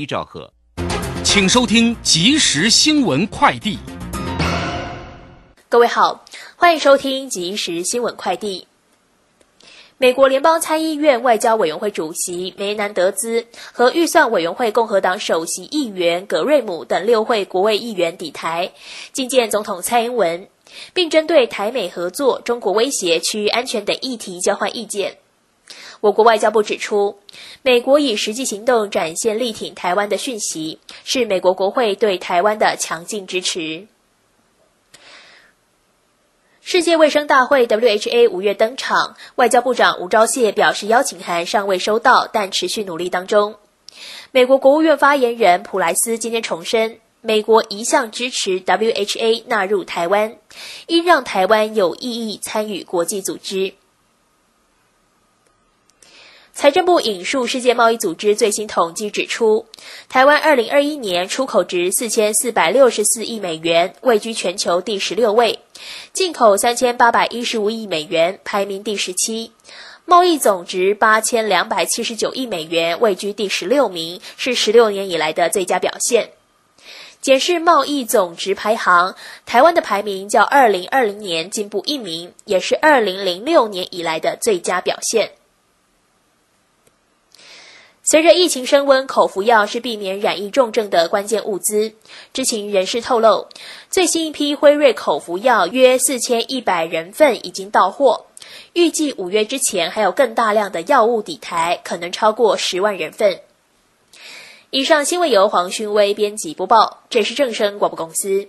一兆赫，请收听即时新闻快递。各位好，欢迎收听即时新闻快递。美国联邦参议院外交委员会主席梅南德兹和预算委员会共和党首席议员格瑞姆等六位国会议员抵台觐见总统蔡英文，并针对台美合作、中国威胁、区域安全等议题交换意见。我国外交部指出，美国以实际行动展现力挺台湾的讯息，是美国国会对台湾的强劲支持。世界卫生大会 （WHA） 五月登场，外交部长吴钊燮表示，邀请函尚未收到，但持续努力当中。美国国务院发言人普莱斯今天重申，美国一向支持 WHA 纳入台湾，应让台湾有意义参与国际组织。财政部引述世界贸易组织最新统计指出，台湾二零二一年出口值四千四百六十四亿美元，位居全球第十六位；进口三千八百一十五亿美元，排名第十七；贸易总值八千两百七十九亿美元，位居第十六名，是十六年以来的最佳表现。检视贸易总值排行，台湾的排名较二零二零年进步一名，也是二零零六年以来的最佳表现。随着疫情升温，口服药是避免染疫重症的关键物资。知情人士透露，最新一批辉瑞口服药约四千一百人份已经到货，预计五月之前还有更大量的药物抵台，可能超过十万人份。以上新闻由黄勋威编辑播报，这是正声广播公司。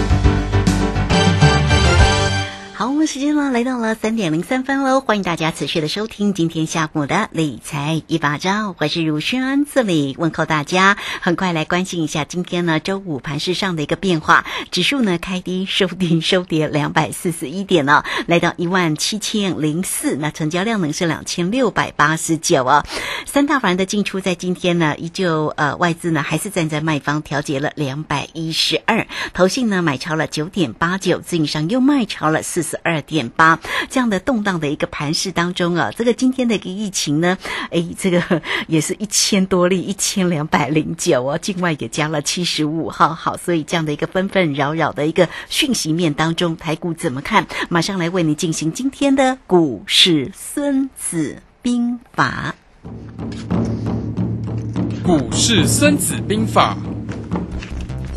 时间呢来到了三点零三分喽，欢迎大家持续的收听今天下午的理财一把照，我是如轩，这里问候大家。很快来关心一下今天呢周五盘市上的一个变化，指数呢开低收低收跌两百四十一点呢，来到一万七千零四，那成交量呢是两千六百八十九啊。三大盘的进出在今天呢依旧呃外资呢还是站在卖方调节了两百一十二，投信呢买超了九点八九，自营商又卖超了四十。二二点八这样的动荡的一个盘势当中啊，这个今天的一个疫情呢，哎，这个也是一千多例，一千两百零九哦，境外也加了七十五号，好，所以这样的一个纷纷扰扰的一个讯息面当中，台股怎么看？马上来为你进行今天的股市孙子兵法。股市孙子兵法。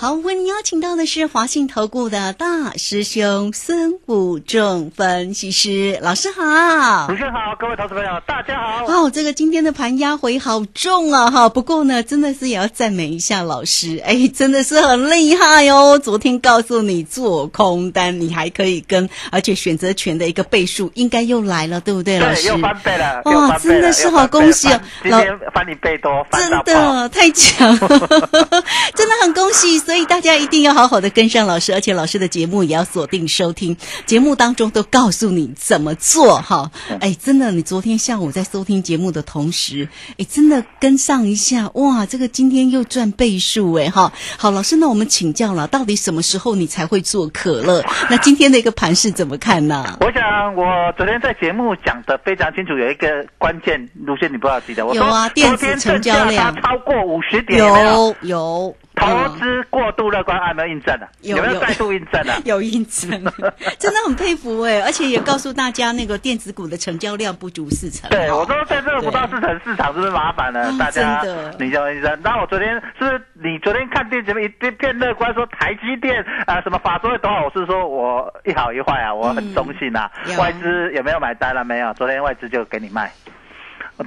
好，为您邀请到的是华信投顾的大师兄孙武仲分析师老师好主。持人好，各位投资朋友，大家好。哦，这个今天的盘压回好重啊哈！不过呢，真的是也要赞美一下老师，哎，真的是很厉害哦。昨天告诉你做空单，你还可以跟，而且选择权的一个倍数应该又来了，对不对，老对，师？又翻倍了，哇真的是好恭喜哦老天翻你倍多，翻真。的太强，真的很恭喜！所以大家一定要好好的跟上老师，而且老师的节目也要锁定收听，节目当中都告诉你怎么做哈。哎，真的，你昨天下午在收听节目的同时，哎，真的跟上一下，哇，这个今天又赚倍数哎哈。好，老师，那我们请教了，到底什么时候你才会做可乐？那今天的一个盘是怎么看呢？我想我昨天在节目讲的非常清楚，有一个关键路线，你不要记得。我有啊电子成交量超过五十点，有有？投嗯资过度乐观，有没有印证呢？有没有再度印证了？有印证，真的很佩服哎！而且也告诉大家，那个电子股的成交量不足四成。对，我说在这个不到四成市场是不是麻烦了？啊大家你就医生。那我昨天是不是你昨天看电节目一片片乐观，说台积电啊、什么法说会多好？我是说我一好一坏啊，我很中性啊。有外资有没有买单了？没有，昨天外资就给你卖，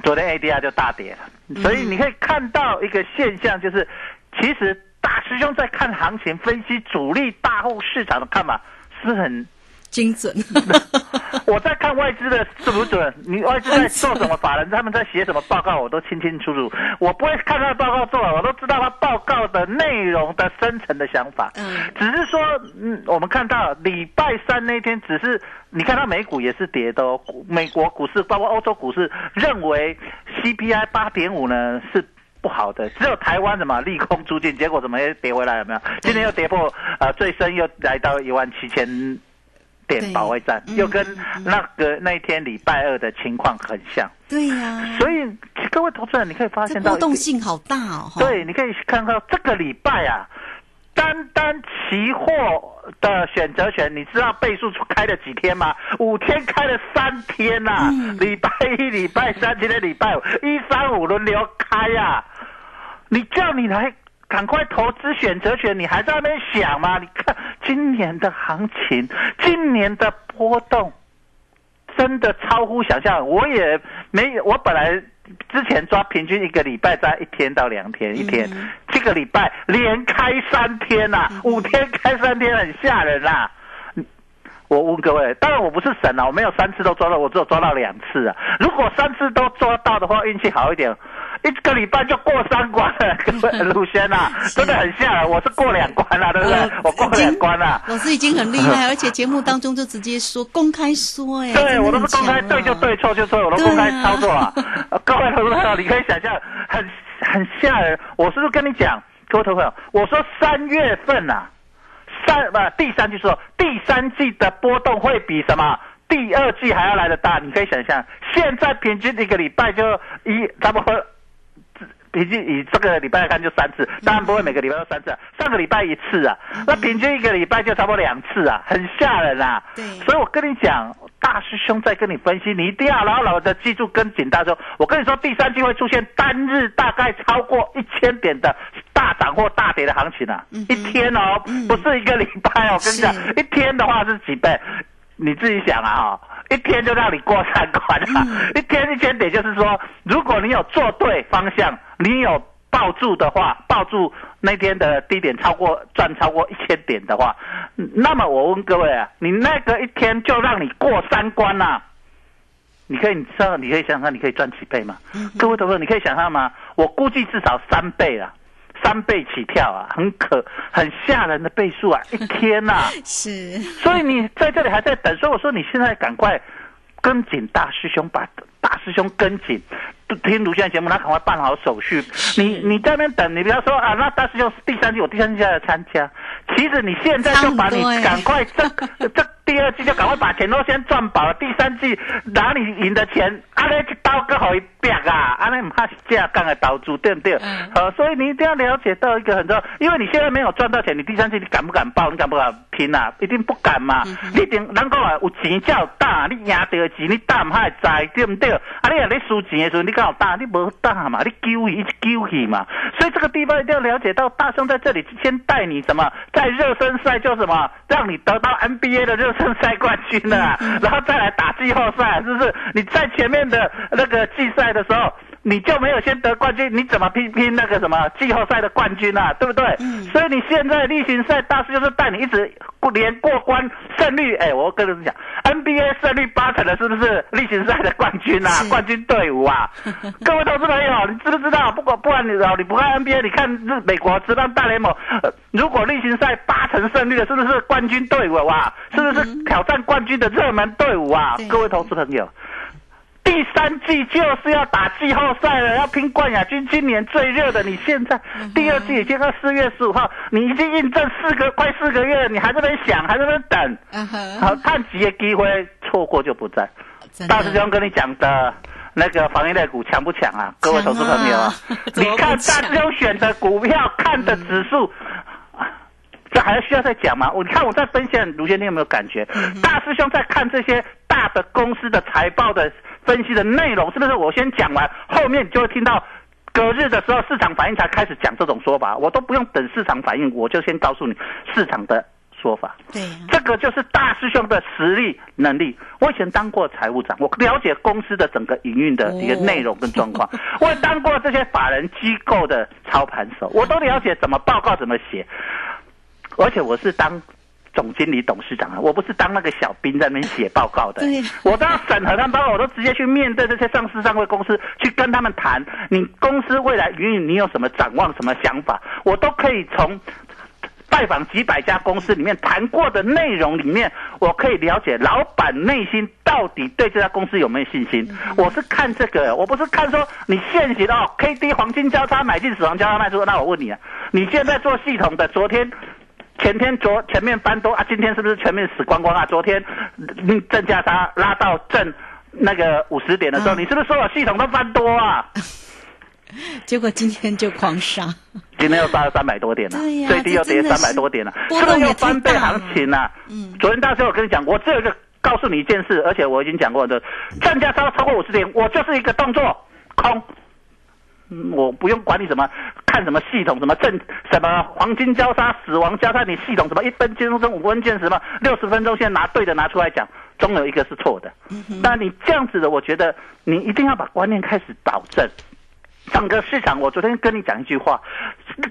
昨天 ADR 就大跌了。所以你可以看到一个现象，就是其实大师兄在看行情、分析主力大户市场的看法是很精准。我在看外资的准不准？你外资在做什么？法人 他们在写什么报告？我都清清楚楚。我不会看他的报告做，我都知道他报告的内容的深层的想法。嗯只是说，嗯，我们看到礼拜三那天，只是你看到美股也是跌的哦。美国股市包括欧洲股市认为 CPI 八点五呢是。不好的，只有台湾什么利空出尽，结果怎么又跌回来？有没有？今天又跌破呃最深，又来到一万七千对点保卫战，嗯又跟那个那一天礼拜二的情况很像。对呀、所以各位投资人，你可以发这现到波动性好大哦。哈，对，你可以看到这个礼拜啊，单单期货的选择权，你知道倍数开了几天吗？五天开了三天呐、嗯礼拜一、礼拜三，今天礼拜五，一三五轮流开呀、你叫你来赶快投资选择权，你还在那边想吗？你看今年的行情，今年的波动。真的超乎想象，我也没有，我本来之前抓平均一个礼拜在一天到两天，一天，这个礼拜连开三天呐、五天开三天，很吓人啦、我问各位，当然我不是神啊，我没有三次都抓到，我只有抓到两次啊。如果三次都抓到的话，运气好一点，一个礼拜就过三关了。各位陆轩啊，真的很吓人，我是过两关了、对不对？呃我过两关了、老师已经很厉害，而且节目当中就直接说公开说，哎，对，我都是公开对就对，错就错，我都公开操作啊。呃 各位投资朋友，你可以想象，很很吓人。我是不是跟你讲，各位投资朋友，我说三月份呐、三不第三季说第三季的波动会比什么？第二季还要来的大，你可以想象，现在平均一个礼拜就一差不多平均以这个礼拜来看就三次，当然不会每个礼拜都三次、啊，上个礼拜一次啊，那平均一个礼拜就差不多两次啊，很吓人啊。对。所以我跟你讲，大师兄在跟你分析，你一定要牢牢的记住跟紧大师兄。我跟你说，第三季会出现单日大概超过一千点的大涨或大跌的行情啊，一天哦，不是一个礼拜哦，我跟你讲，一天的话是几倍？你自己想啊，哈，一天就让你过三关了、一天一千点，就是说，如果你有做对方向，你有抱住的话，抱住那天的低点超过赚超过一千点的话，嗯那么我问各位啊，你那个一天就让你过三关呐、你可以，你知道，你可以想想看，你可以赚几倍吗？各位投资者，你可以想象吗？我估计至少三倍啊，三倍起跳啊，很可很吓人的倍数啊，一天呐、是所以你在这里还在等，所以我说你现在赶快跟紧大师兄，把大师兄跟紧。听卢轩节目，他赶快办好手续。你你在那边等，你不要说啊，那大师兄第三季我第三季要来参加。其实你现在就把你赶快这 这第二季就赶快把钱都先赚饱了，第三季哪里赢的钱，阿，那一刀割好一逼啊，安尼唔怕是架杠的投资，对不对？嗯呃，所以你一定要了解到一个很重要，因为你现在没有赚到钱，你第三季你敢不敢报？你敢不敢拼啊？一定不敢嘛！你一定人讲啊，有钱才有胆，你赢得的钱你大唔还知，对不对？啊，你啊你输钱的时候，你敢有大？你无大嘛？你丢去一直丢去嘛？所以这个地方一定要了解到，大兄在这里先带你什么，在热身赛就什么，让你得到 NBA 的热身赛冠军了啊、然后再来打季后赛，是不是？你在前面的那个季赛的时候。你就没有先得冠军，你怎么拼拼那个什么季后赛的冠军啊？对不对？所以你现在例行赛大师就是带你一直连过关胜率，哎，我跟你们讲，NBA 胜率八成的，是不是例行赛的冠军啊？冠军队伍啊！各位投资朋友，你知不知道？不管不管你哦，你不看 NBA，你看日美国职棒大联盟，呃，如果例行赛八成胜率的，是不是冠军队伍啊？是不是挑战冠军的热门队伍啊对？各位投资朋友。第三季就是要打季后赛了，要拼冠亚军。今年最热的，你现在第二季已经到四月十五号，你已经印证四个快四个月了，你还在那边想，还在那边等，好，看几个机会错过就不在。大师兄跟你讲的那个防疫类股强不强啊？各位投资朋友啊 你看大强师兄选的股票，看的指数。啊这还需要再讲吗？我你看我在分析，卢先生有没有感觉？嗯大师兄在看这些大的公司的财报的分析的内容，是不是？我先讲完，后面你就会听到隔日的时候市场反应才开始讲这种说法，我都不用等市场反应，我就先告诉你市场的说法。这个就是大师兄的实力能力。我以前当过财务长，我了解公司的整个营运的一个内容跟状况。我也当过这些法人机构的操盘手，我都了解怎么报告怎么写。而且我是当总经理、董事长啊，我不是当那个小兵在那边写报告的。对我都要审核他们报告，我都直接去面对这些上市上柜公司，去跟他们谈，你公司未来营运你有什么展望、什么想法，我都可以从拜访几百家公司里面谈过的内容里面，我可以了解老板内心到底对这家公司有没有信心。我是看这个，我不是看说你现行的哦，K D 黄金交叉买进，死亡交叉卖出。那我问你啊，你现在做系统的，昨天。前天昨前面翻多啊，今天是不是全面死光光啊？昨天嗯正价差拉到正那个五十点的时候，嗯你是不是说我系统都翻多啊？结果今天就狂杀，今天又杀了三百多点了、最低又跌三百多点了、波是不是又翻倍行情了、嗯昨天大师我跟你讲，我只有一个告诉你一件事，而且我已经讲过的，正价差超过五十点，我就是一个动作空。嗯我不用管你什么看什么系统什么正什么黄金交叉死亡交叉，你系统什么一分钟钟五分钟什么六十分钟线拿对的拿出来讲，总有一个是错的。那你这样子的，我觉得你一定要把观念开始导正。整个市场，我昨天跟你讲一句话，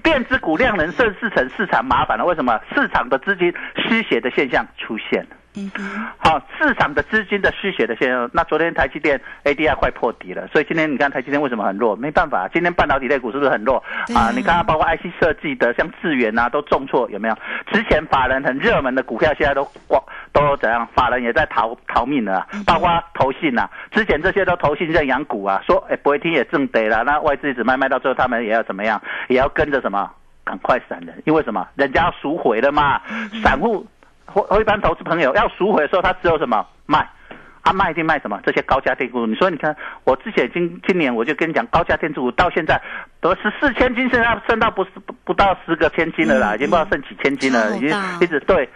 电子股量能盛世成，市场麻烦了。为什么？市场的资金失血的现象出现了。嗯哼，好，市场的资金的失血的现象。那昨天台积电 ADR 快破底了，所以今天你看台积电为什么很弱？没办法，今天半导体类股是不是很弱啊啊？你看它包括 IC 设计的，像智源啊，都重挫，有没有？之前法人很热门的股票，现在都光都怎样？法人也在逃逃命了啊，包括投信啊，之前这些都投信认养股啊，说哎不会听也正得了，那外资一直卖卖到最后，他们也要怎么样？也要跟着什么？赶快闪人，因为什么？人家要赎回了嘛，散户或或一般投资朋友要赎回的时候，他只有什么卖？啊，卖一定卖什么？这些高价电股。你说，你看，我之前今今年我就跟你讲，高价电子股到现在得十四千金，现在升到不是不不到十个千金了啦，嗯已经不知道剩几千金了，已经一直对。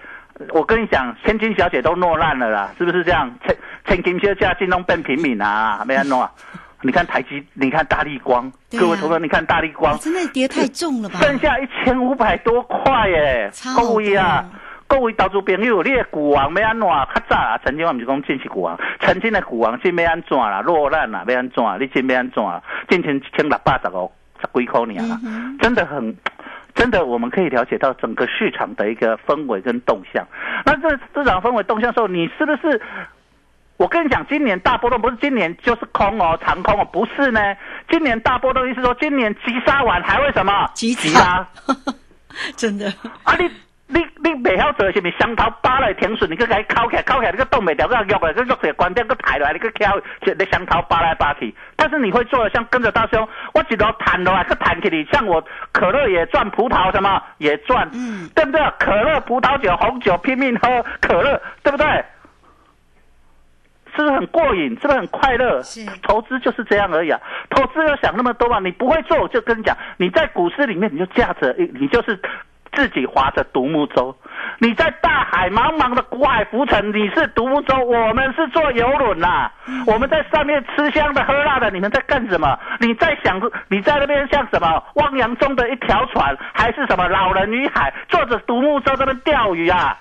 我跟你讲，千金小姐都落难了啦，是不是这样？千千金小姐进东变平民啊，没安弄啊。你看台积，你看大力光，啊各位同学，你看大力光哇，真的跌太重了吧？剩下一千五百多块耶超，各位啊多！各位投资朋友，你的股王要安怎？较早啊，曾经我们是讲进是股王，曾经的股王真要安怎啦？落难啦，要安怎？你真要安怎？进前一千六百十五十几块年啦，真的很。真的，我们可以了解到整个市场的一个氛围跟动向。那这市场氛围动向的时候，你是不是？我跟你讲，今年大波动不是今年就是空哦，长空哦，不是呢。今年大波动意思说，今年急杀完还会什么？急急杀真的，啊！你你你袂晓做是咪双头扒来停顺，你搁甲伊敲起来，敲起来你搁动袂掉，搁喐来，搁喐起关掉，搁抬来，你搁敲，就你双头扒来扒去。但是你会做的，像跟着大兄，我一路弹落来，搁弹起你，像我可乐也赚，葡萄什么也赚，嗯对不对？可乐、葡萄酒、红酒拼命喝可乐，对不对？是不是很过瘾？是不是很快乐？是投资就是这样而已啊！投资要想那么多嘛？你不会做，我就跟你讲，你在股市里面你就驾着，你就是自己划着独木舟。你在大海茫茫的古海浮沉，你是独木舟，我们是坐游轮啦。我们在上面吃香的喝辣的，你们在干什么？你在想你在那边像什么汪洋中的一条船，还是什么老人与海，坐着独木舟在那边钓鱼啊？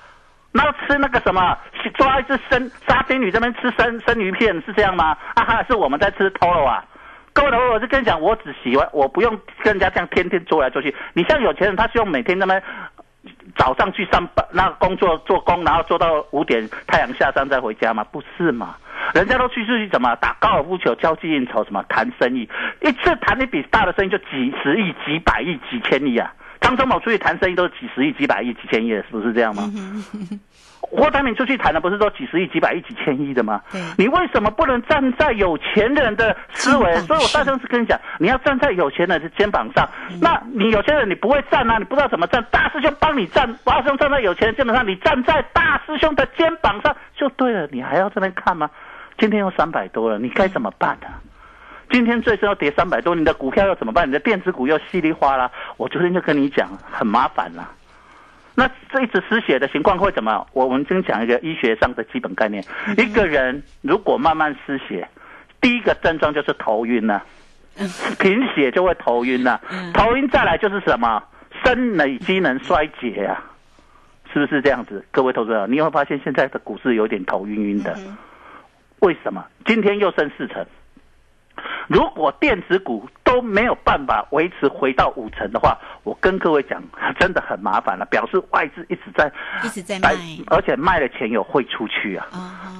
然后吃那个什么，抓一只生沙丁鱼这边吃生生鱼片是这样吗？啊哈，是我们在吃偷了啊。各位朋友，我就跟你讲，我只喜欢，我不用跟人家这样天天做来做去。你像有钱人，他需要每天那么早上去上班，那工作做工，然后做到五点太阳下山再回家吗？不是嘛？人家都去出去怎么打高尔夫球、交际应酬，什么谈生意，一次谈一笔大的生意就几十亿、几百亿、几千亿啊！张忠谋出去谈生意都是几十亿、几百亿、几千亿，是不是这样吗？郭台铭出去谈的不是说几十亿、几百亿、几千亿的吗？你为什么不能站在有钱人的思维？所以我大声是跟你讲，你要站在有钱人的肩膀上。那你有钱人你不会站啊，你不知道怎么站，大师兄帮你站，大师兄站在有钱人肩膀上，你站在大师兄的肩膀上就对了。你还要这边看吗？今天又三百多了，你该怎么办啊？今天最少要跌三百多，你的股票要怎么办？你的电子股又稀里哗啦。我昨天就跟你讲，很麻烦了。那这一次失血的情况会怎么？我们先讲一个医学上的基本概念：一个人如果慢慢失血，第一个症状就是头晕了，贫血就会头晕了。头晕再来就是什么？生理机能衰竭啊，是不是这样子？各位投资者，你会发现现在的股市有点头晕晕的，为什么？今天又升四成。如果电子股都没有办法维持回到五成的话，我跟各位讲，真的很麻烦了。表示外资一直在一直在卖，而且卖的钱有汇出去啊，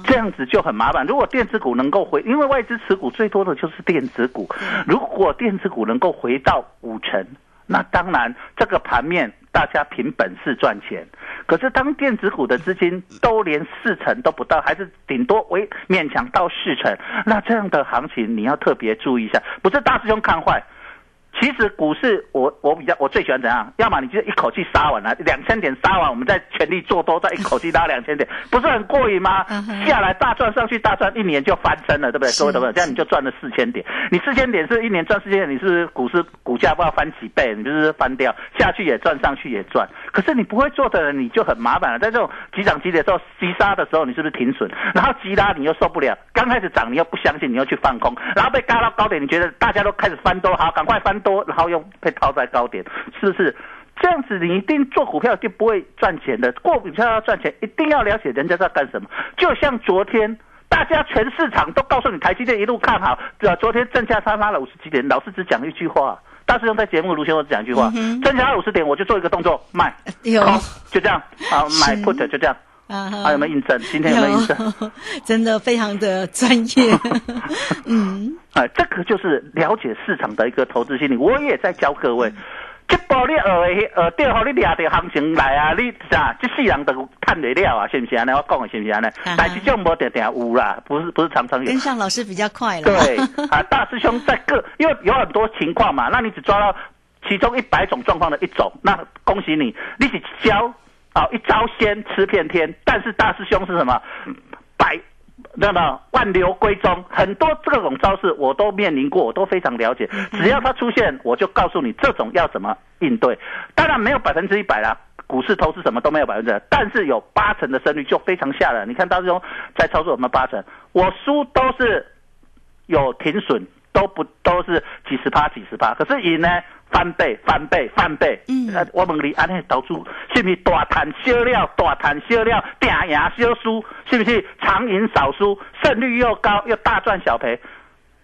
这样子就很麻烦。如果电子股能够回，因为外资持股最多的就是电子股，如果电子股能够回到五成，那当然这个盘面大家凭本事赚钱。可是当电子股的资金都连四成都不到，还是顶多为勉强到四成，那这样的行情你要特别注意一下，不是大师兄看坏。其实股市，我我比较我最喜欢怎样？要么你就一口气杀完了，两千点杀完，我们再全力做多，再一口气拉两千点，不是很过瘾吗？下来大赚上去大赚，一年就翻身了，对不对？各位懂不懂？这样你就赚了四千点。你四千点是一年赚四千点，你是股市股价不知道翻几倍，你就是翻掉下去也赚，上去也赚。可是你不会做的人，你就很麻烦了。在这种急涨急跌的时候，急杀的时候，你是不是停损？然后急拉你又受不了，刚开始涨你又不相信，你又去放空，然后被嘎到高点，你觉得大家都开始翻多，好，赶快翻多，然后用被套在高点，是不是？这样子你一定做股票就不会赚钱的。过股票要赚钱，一定要了解人家在干什么。就像昨天，大家全市场都告诉你台积电一路看好，对吧？昨天正价差拉了五十几点，老师只讲一句话。大师兄在节目卢先我只讲一句话，正价五十点我就做一个动作卖，有就这样，好买 put 就这样。啊还有没有印证？今天有没有印证？真的非常的专业。嗯，哎，这个就是了解市场的一个投资心理。我也在教各位，这波你学的学对好，你抓着行情来啊！你啥？这世人都看得了啊？是不是安尼？我讲的是不是安尼？但是这种无定定有啦，不是不是常常有。跟上老师比较快了。对 啊，大师兄在各，因为有很多情况嘛，那你只抓到其中一百种状况的一种，那恭喜你，你是教。啊，一招鲜吃遍天，但是大师兄是什么？百那么万流归宗，很多这种招式我都面临过，我都非常了解。只要它出现，我就告诉你这种要怎么应对。当然没有百分之一百啦，股市投资什么都没有百分之，但是有八成的胜率就非常吓人。你看大师兄在操作我们八成，我输都是有停损，都不都是几十趴几十趴，可是赢呢？翻倍，翻倍，翻倍。嗯，我问你，安尼投资是不是大谈小料？大谈小料，定赢小输，是不是长赢少输，胜率又高，又大赚小赔？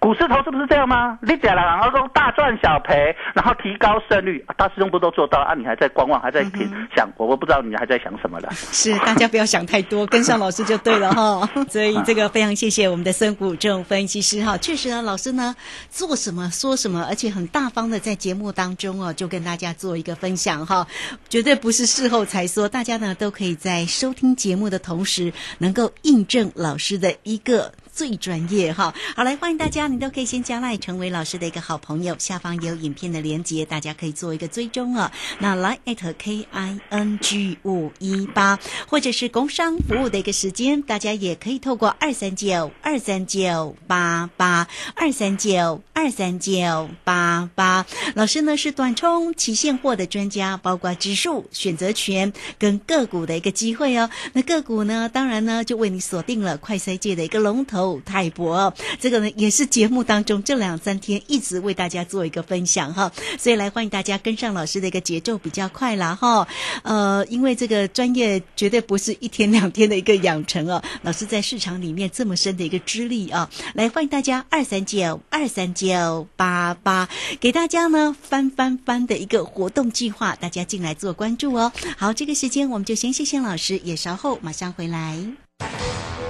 股市投资不是这样吗？你讲了，然后说大赚小赔，然后提高胜率，大师兄不都做到啊？你还在观望，还在听想，我我不知道你还在想什么了。是，大家不要想太多，跟上老师就对了 哈。所以这个非常谢谢我们的孙谷正分析师哈。确实呢，老师呢做什么说什么，而且很大方的在节目当中哦，就跟大家做一个分享哈，绝对不是事后才说。大家呢都可以在收听节目的同时，能够印证老师的一个。最专业哈。好，来欢迎大家，你都可以先加来成为老师的一个好朋友，下方有影片的连接，大家可以做一个追踪哦。那来 at k i n g 五一八，或者是工商服务的一个时间，大家也可以透过二三九二三九八八二三九二三九八八。老师呢是短冲期现货的专家，包括指数、选择权跟个股的一个机会哦。那个股呢，当然呢就为你锁定了快筛界的一个龙头泰博，这个呢也是节目当中这两三天一直为大家做一个分享哈。所以来欢迎大家跟上老师的一个节奏比较快啦哈。呃，因为这个专业绝对不是一天两天的一个养成哦。老师在市场里面这么深的一个资历啊，来欢迎大家二三九二三九八八，给大家呢翻翻翻的一个活动计划，大家进来做关注哦。好，这个时间我们就先谢谢老师，也稍后马上回来。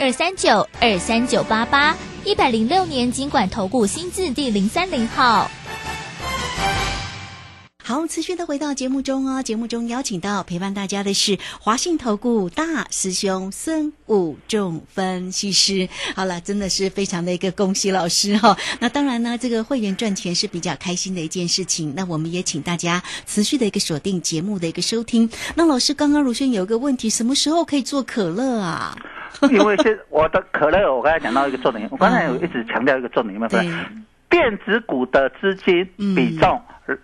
二三九二三九八八，一百零六年经管投顾新字第零三零号。好，持续的回到节目中哦。节目中邀请到陪伴大家的是华信投顾大师兄孙武仲分析师。好了，真的是非常的一个恭喜老师哈、那当然呢，这个会员赚钱是比较开心的一件事情。那我们也请大家持续的一个锁定节目的一个收听。那老师刚刚如轩有一个问题，什么时候可以做可乐啊？因为现我的可乐，我刚才讲到一个重点，我刚才有一直强调一个重点，有没有发对现？电子股的资金比重呃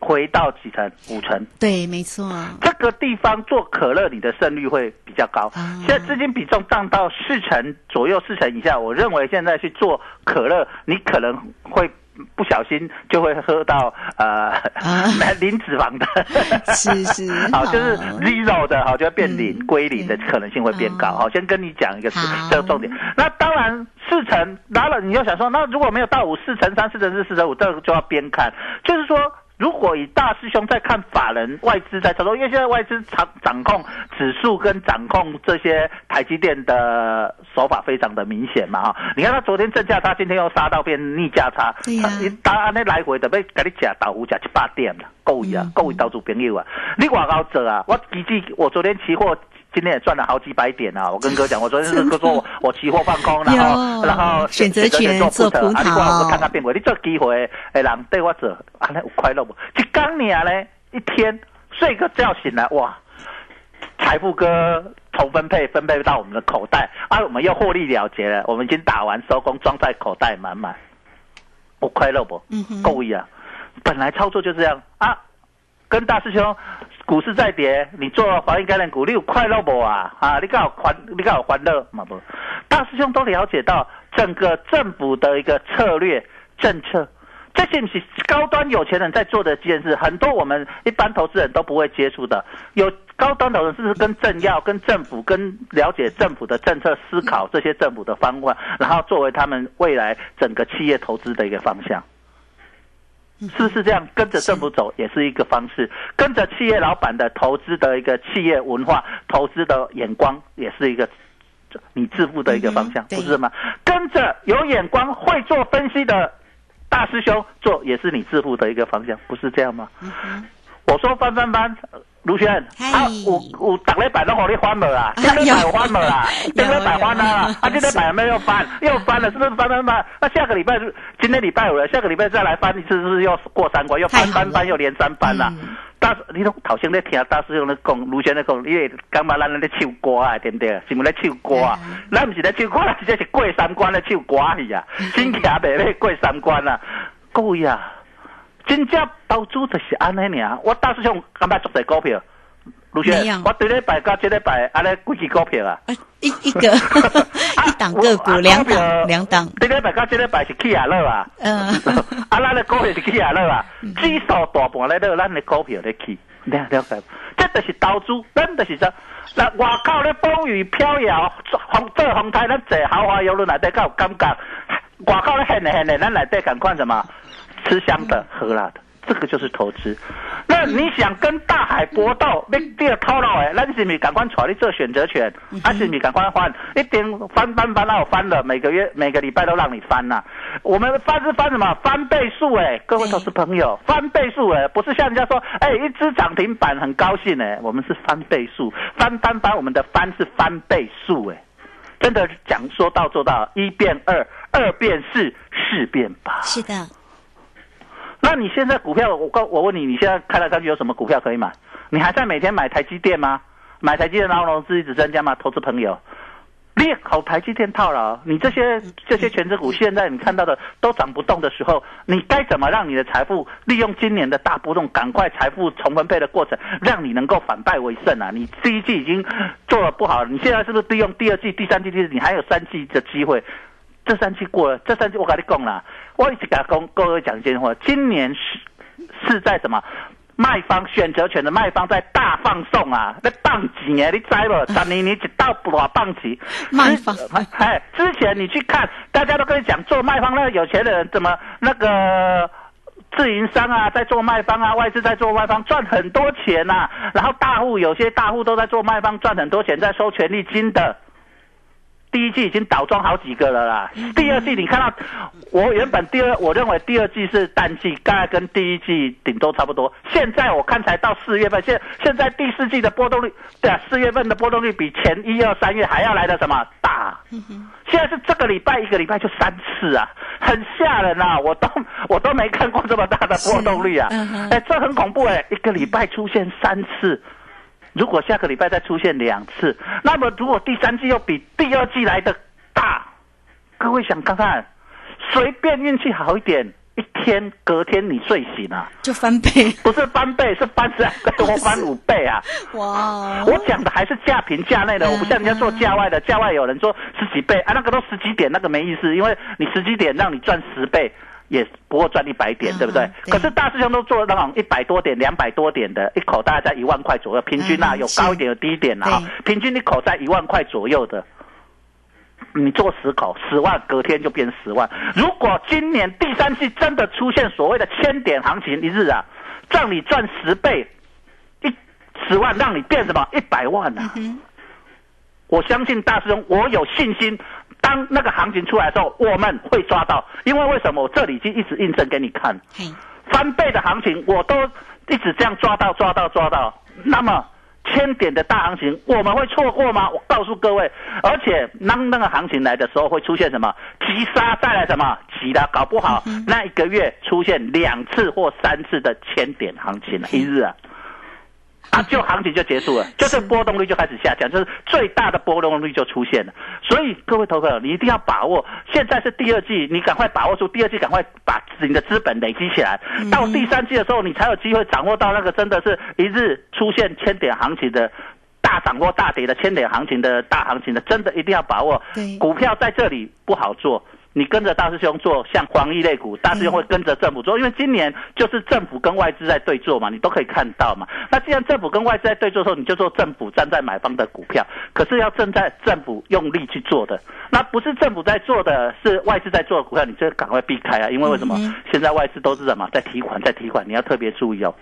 回到几成？五成。对，没错，这个地方做可乐，你的胜率会比较高。啊现在资金比重降到四成左右，四成以下，我认为现在去做可乐，你可能会不小心就会喝到呃、啊。零脂肪的，是是。好，就是 zero 的，好，就会变零嗯归零的可能性会变高。哦好，先跟你讲一个事这个重点。那当然四成，拿了你又想说，那如果没有到五四成三、四成四、四成五，这个就要边看，就是说。如果以大师兄在看法人外资在操作，因为现在外资掌掌控指数跟掌控这些台积电的手法非常的明显嘛哈，你看他昨天正价差，今天又杀到变逆价差，对呀你答案那来回的被给你假倒五假七八点了，够伊啊嗯，够伊投资朋友啊，你外高做啊，我基金我昨天期货。今天也赚了好几百点啊！我跟哥讲，我昨天是 哥说我我期货放空，然后有然后选择权做做 put，啊，你看好我看看变过，你做机会哎人对我做，安尼有快乐不？一刚年呢，一天睡个觉醒来，哇，财富哥重分配分配到我们的口袋，啊，我们又获利了结了，我们已经打完收工，装在口袋满满，我快乐不？嗯哼够意啊！本来操作就这样啊，跟大师兄，股市再跌，你做华兴概念股，你有快乐不啊？啊，你敢有欢，你敢有欢乐嘛不？大师兄都了解到整个政府的一个策略政策。这些是高端有钱人在做的件事，很多我们一般投资人都不会接触的。有高端的人是跟政要、跟政府、跟了解政府的政策思考这些政府的方案，然后作为他们未来整个企业投资的一个方向。是不是这样？跟着政府走也是一个方式，跟着企业老板的投资的一个企业文化、投资的眼光，也是一个你致富的一个方向，嗯不是吗？跟着有眼光、会做分析的大师兄做，也是你致富的一个方向，不是这样吗？我说翻翻翻，呃卢轩，啊，有有逐礼拜都互你翻了啊，啊这礼拜有有翻了啦，这有礼拜翻了有啊，啊，这 礼拜有没有翻？又翻了，是不是翻翻翻？那下个礼拜，今天礼拜五了，下个礼拜再来翻一次，是不是又过三关？又翻翻翻又连三翻了嗯。大师，你都头先咧听大师兄咧讲，卢轩咧讲，你会感觉咱咧唱歌啊，对不对？是毋咧唱歌啊？咱毋是咧唱歌，咱直接是过三关咧唱歌去啊，真骑袂咧过三关啊，各位啊！真正投资就是安尼尔。我大师兄感觉做侪股票，卢轩，我对礼拜到这礼拜安尼几支股票啊？呃一一个 一档个股，两档两档，对礼拜到这礼拜是起亚乐啊。嗯，啊，咱的股票是起亚乐啊，指数大半咧乐，咱的股票咧起。了了解，这就是投资，咱就是说，那外口咧风雨飘摇，风做风台，咱坐豪华游轮内底，敢有感觉？外口咧现的现的，咱内底共款什么？吃香的喝辣的，这个就是投资。那你想跟大海搏斗，你第二套路诶，咱是咪赶快带你做选择权，还是咪赶快翻？一点翻翻翻到翻了，每个月每个礼拜都让你翻呐、我们翻是翻什么？翻倍数哎，各位投资朋友，翻倍数哎，不是像人家说，哎，一只涨停板很高兴哎，我们是翻倍数，翻翻翻，我们的翻是翻倍数哎。真的讲说到做到，一变二，二变四，四变八。是的，那你现在股票，我告我问你，你现在看来看去有什么股票可以买？你还在每天买台积电吗？买台积电，然后融资一直增加吗？投资朋友，利好台积电套牢，你这些这些全职股，现在你看到的都涨不动的时候，你该怎么让你的财富利用今年的大波动，赶快财富重分配的过程，让你能够反败为胜啊？你第一季已经做的不好，你现在是不是利用第二季、第三季、第四季，你还有三季的机会？这三期过了，这三期我跟你讲啦，我一直跟讲各位讲一件话，今年是是在什么？卖方选择权的卖方在大放送啊，在放钱啊，你知不？十年你一到大放钱，卖方哎，之前你去看，大家都跟你讲做卖方，那个有钱的人怎么那个自营商啊，在做卖方啊，外资在做卖方，赚很多钱呐、然后大户有些大户都在做卖方，赚很多钱，在收权利金的。第一季已经倒装好几个了啦，第二季你看到，我原本第二我认为第二季是淡季，大概跟第一季顶多差不多。现在我看才到四月份，现现在第四季的波动率，对啊，四月份的波动率比前一二三月还要来的什么大？现在是这个礼拜一个礼拜就三次啊，很吓人啊！我都 我都没看过这么大的波动率啊！哎、这很恐怖哎、一个礼拜出现三次。如果下个礼拜再出现两次，那么如果第三季又比第二季来的大，各位想看看，随便运气好一点，一天隔天你睡醒啊，就翻倍，不是翻倍，是翻三倍或翻五倍啊！哇！我讲的还是价平价内的，我不像人家做价外的，价外有人说十几倍啊，那个都十几点，那个没意思，因为你十几点让你赚十倍。也不过赚一百点，对不对？对可是大师兄都做那种一百多点、两百多点的，一口大概在一万块左右，平均啊、嗯有高一点有低一点啊，平均一口在一万块左右的。你做十口，十万隔天就变十万。如果今年第三季真的出现所谓的千点行情一日啊，让你赚十倍，一十万让你变什么一百万啊！我相信大师兄，我有信心，当那个行情出来的时候，我们会抓到。因为为什么？我这里已经一直印证给你看，翻倍的行情我都一直这样抓到、抓到、抓到。那么千点的大行情，我们会错过吗？我告诉各位，而且当那个行情来的时候，会出现什么急杀，带来什么急的，搞不好、那一个月出现两次或三次的千点行情，一日啊。啊，就行情就结束了，就是波动率就开始下降，就是最大的波动率就出现了。所以各位投资者，你一定要把握，现在是第二季，你赶快把握住第二季，赶快把你的资本累积起来。到第三季的时候，你才有机会掌握到那个真的是一日出现千点行情的。大涨或大跌的千点行情的大行情的，真的一定要把握。对股票在这里不好做，你跟着大师兄做，像黄奕类股，大师兄会跟着政府做，因为今年就是政府跟外资在对做嘛，你都可以看到嘛。那既然政府跟外资在对做的时候，你就做政府站在买方的股票，可是要站在政府用力去做的，那不是政府在做的，是外资在做的股票，你就赶快避开啊，因为为什么？现在外资都是什么在提款，在提款，你要特别注意哦。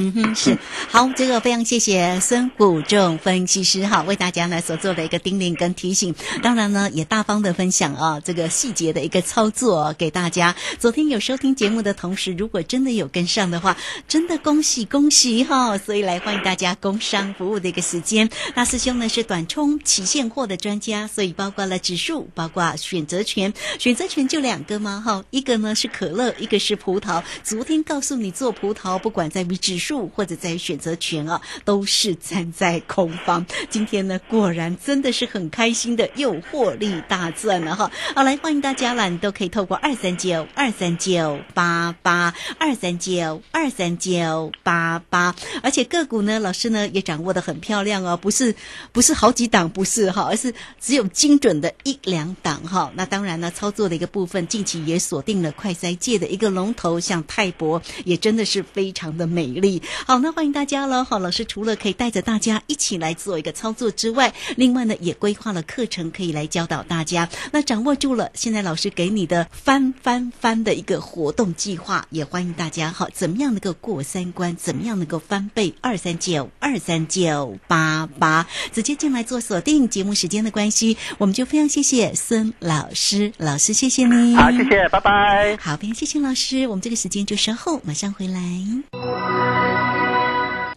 嗯哼，是 好，这个非常谢谢孙谷仲分析师哈，为大家呢所做的一个叮咛跟提醒，当然呢也大方的分享啊这个细节的一个操作给大家。昨天有收听节目的同时，如果真的有跟上的话，真的恭喜恭喜哈！所以来欢迎大家工商服务的一个时间。那师兄呢是短冲期现货的专家，所以包括了指数，包括选择权，选择权就两个吗？哈，一个呢是可乐，一个是葡萄。昨天告诉你做葡萄，不管在于指数或者在选择权啊，都是站在空方。今天呢，果然真的是很开心的，又获利大赚了哈！好，来欢迎大家啦，你都可以透过二三九二三九八八二三九二三九八八，而且个股呢，老师呢也掌握的很漂亮哦，不是不是好几档，不是哈，而是只有精准的一两档哈。那当然呢，操作的一个部分，近期也锁定了快筛界的一个龙头，像泰博也真的是非常的美丽以。好，那欢迎大家了。好，老师除了可以带着大家一起来做一个操作之外，另外呢也规划了课程可以来教导大家。那掌握住了，现在老师给你的翻翻翻的一个活动计划，也欢迎大家好，怎么样能够过三关？怎么样能够翻倍？二三九二三九八八，直接进来做锁定。节目时间的关系，我们就非常谢谢孙老师，老师谢谢你。好，谢谢，拜拜。好，非常谢谢老师，我们这个时间就稍后马上回来。